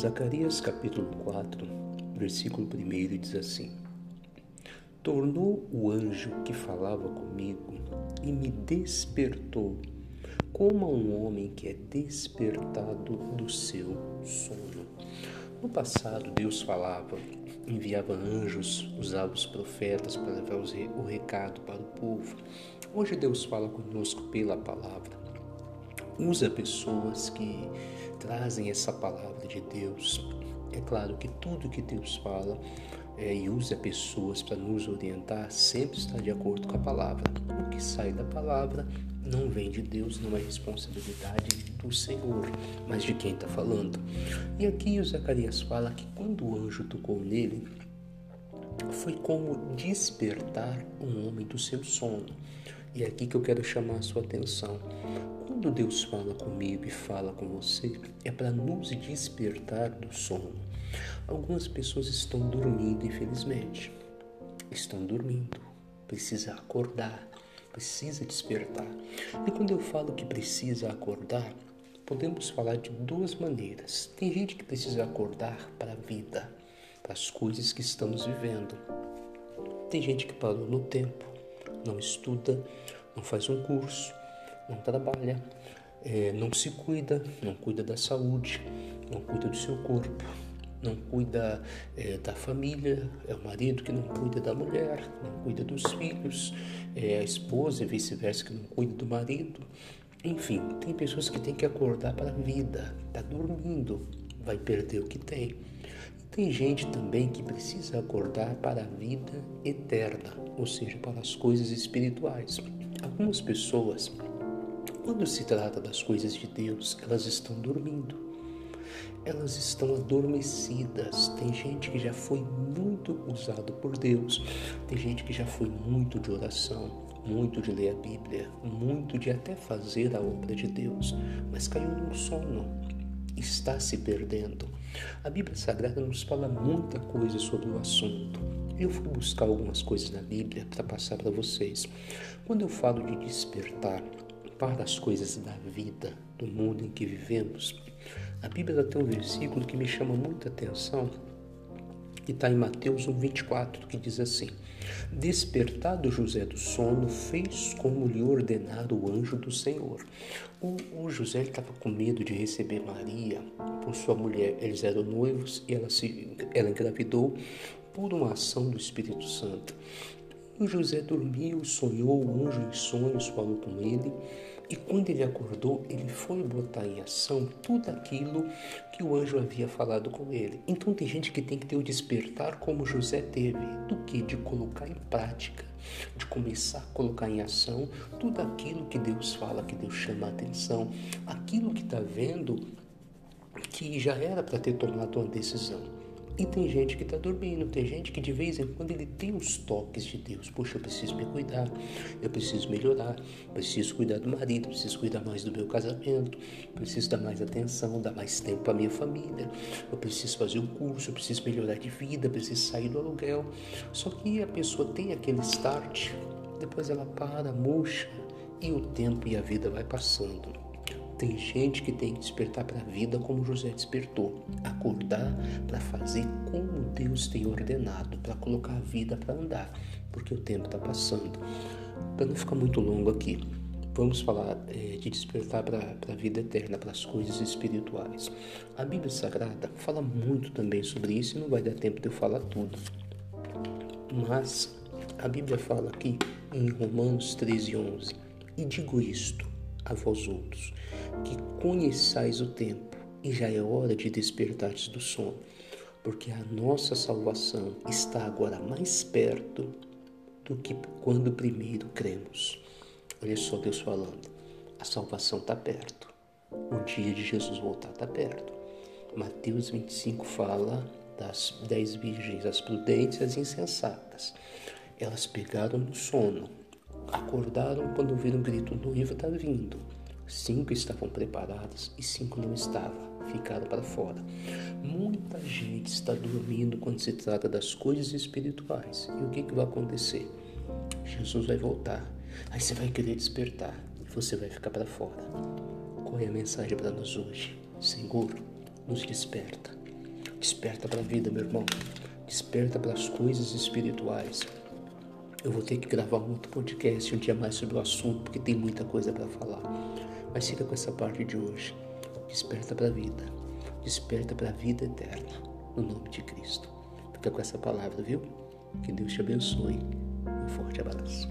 Zacarias capítulo 4, versículo 1 diz assim: Tornou o anjo que falava comigo e me despertou, como a um homem que é despertado do seu sono. No passado, Deus falava, enviava anjos, usava os profetas para levar o recado para o povo. Hoje, Deus fala conosco pela palavra. Usa pessoas que trazem essa palavra de Deus. É claro que tudo que Deus fala é, e usa pessoas para nos orientar sempre está de acordo com a palavra. O que sai da palavra não vem de Deus, não é responsabilidade do Senhor, mas de quem está falando. E aqui o Zacarias fala que quando o anjo tocou nele, foi como despertar um homem do seu sono. E é aqui que eu quero chamar a sua atenção. Quando Deus fala comigo e fala com você, é para nos despertar do sono. Algumas pessoas estão dormindo, infelizmente. Estão dormindo. Precisa acordar, precisa despertar. E quando eu falo que precisa acordar, podemos falar de duas maneiras. Tem gente que precisa acordar para a vida, para as coisas que estamos vivendo. Tem gente que parou no tempo, não estuda, não faz um curso, não trabalha, é, não se cuida, não cuida da saúde, não cuida do seu corpo, não cuida é, da família, é o marido que não cuida da mulher, não cuida dos filhos, é a esposa e vice-versa que não cuida do marido. Enfim, tem pessoas que têm que acordar para a vida, está dormindo, vai perder o que tem. Tem gente também que precisa acordar para a vida eterna, ou seja, para as coisas espirituais. Algumas pessoas quando se trata das coisas de Deus, elas estão dormindo. Elas estão adormecidas. Tem gente que já foi muito usado por Deus. Tem gente que já foi muito de oração, muito de ler a Bíblia, muito de até fazer a obra de Deus, mas caiu num sono. Está se perdendo. A Bíblia Sagrada nos fala muita coisa sobre o assunto. Eu fui buscar algumas coisas na Bíblia para passar para vocês. Quando eu falo de despertar, para as coisas da vida, do mundo em que vivemos, a Bíblia tem um versículo que me chama muita atenção, que está em Mateus 1,24, que diz assim: Despertado José do sono, fez como lhe ordenara o anjo do Senhor. O, o José estava com medo de receber Maria por sua mulher. Eles eram noivos e ela, se, ela engravidou por uma ação do Espírito Santo. O José dormiu, sonhou, o anjo em sonhos falou com ele, e quando ele acordou, ele foi botar em ação tudo aquilo que o anjo havia falado com ele. Então tem gente que tem que ter o despertar como José teve, do que de colocar em prática, de começar a colocar em ação tudo aquilo que Deus fala, que Deus chama a atenção, aquilo que está vendo que já era para ter tomado uma decisão. E tem gente que está dormindo, tem gente que de vez em quando ele tem os toques de Deus. Poxa, eu preciso me cuidar, eu preciso melhorar, preciso cuidar do marido, preciso cuidar mais do meu casamento, preciso dar mais atenção, dar mais tempo para minha família, eu preciso fazer um curso, eu preciso melhorar de vida, eu preciso sair do aluguel. Só que a pessoa tem aquele start, depois ela para, murcha e o tempo e a vida vai passando. Tem gente que tem que despertar para a vida como José despertou, acordar para fazer como Deus tem ordenado, para colocar a vida para andar, porque o tempo está passando. Para não ficar muito longo aqui, vamos falar é, de despertar para a vida eterna, para as coisas espirituais. A Bíblia Sagrada fala muito também sobre isso e não vai dar tempo de eu falar tudo. Mas a Bíblia fala aqui em Romanos 13, 11: E digo isto a vós outros, que conheçais o tempo, e já é hora de despertares do sono, porque a nossa salvação está agora mais perto do que quando primeiro cremos. Olha só Deus falando, a salvação está perto, o dia de Jesus voltar está perto. Mateus 25 fala das dez virgens, as prudentes e as insensatas. Elas pegaram no sono, acordaram quando viram um grito: o noivo está vindo. Cinco estavam preparadas e cinco não estavam, ficaram para fora. Muita gente está dormindo quando se trata das coisas espirituais. E o que, que vai acontecer? Jesus vai voltar. Aí você vai querer despertar e você vai ficar para fora. Qual é a mensagem para nós hoje? Senhor, nos desperta. Desperta para a vida, meu irmão. Desperta para as coisas espirituais. Eu vou ter que gravar um outro podcast um dia mais sobre o assunto, porque tem muita coisa para falar. Mas fica com essa parte de hoje. Desperta para a vida. Desperta para a vida eterna. No nome de Cristo. Fica com essa palavra, viu? Que Deus te abençoe. Um forte abraço.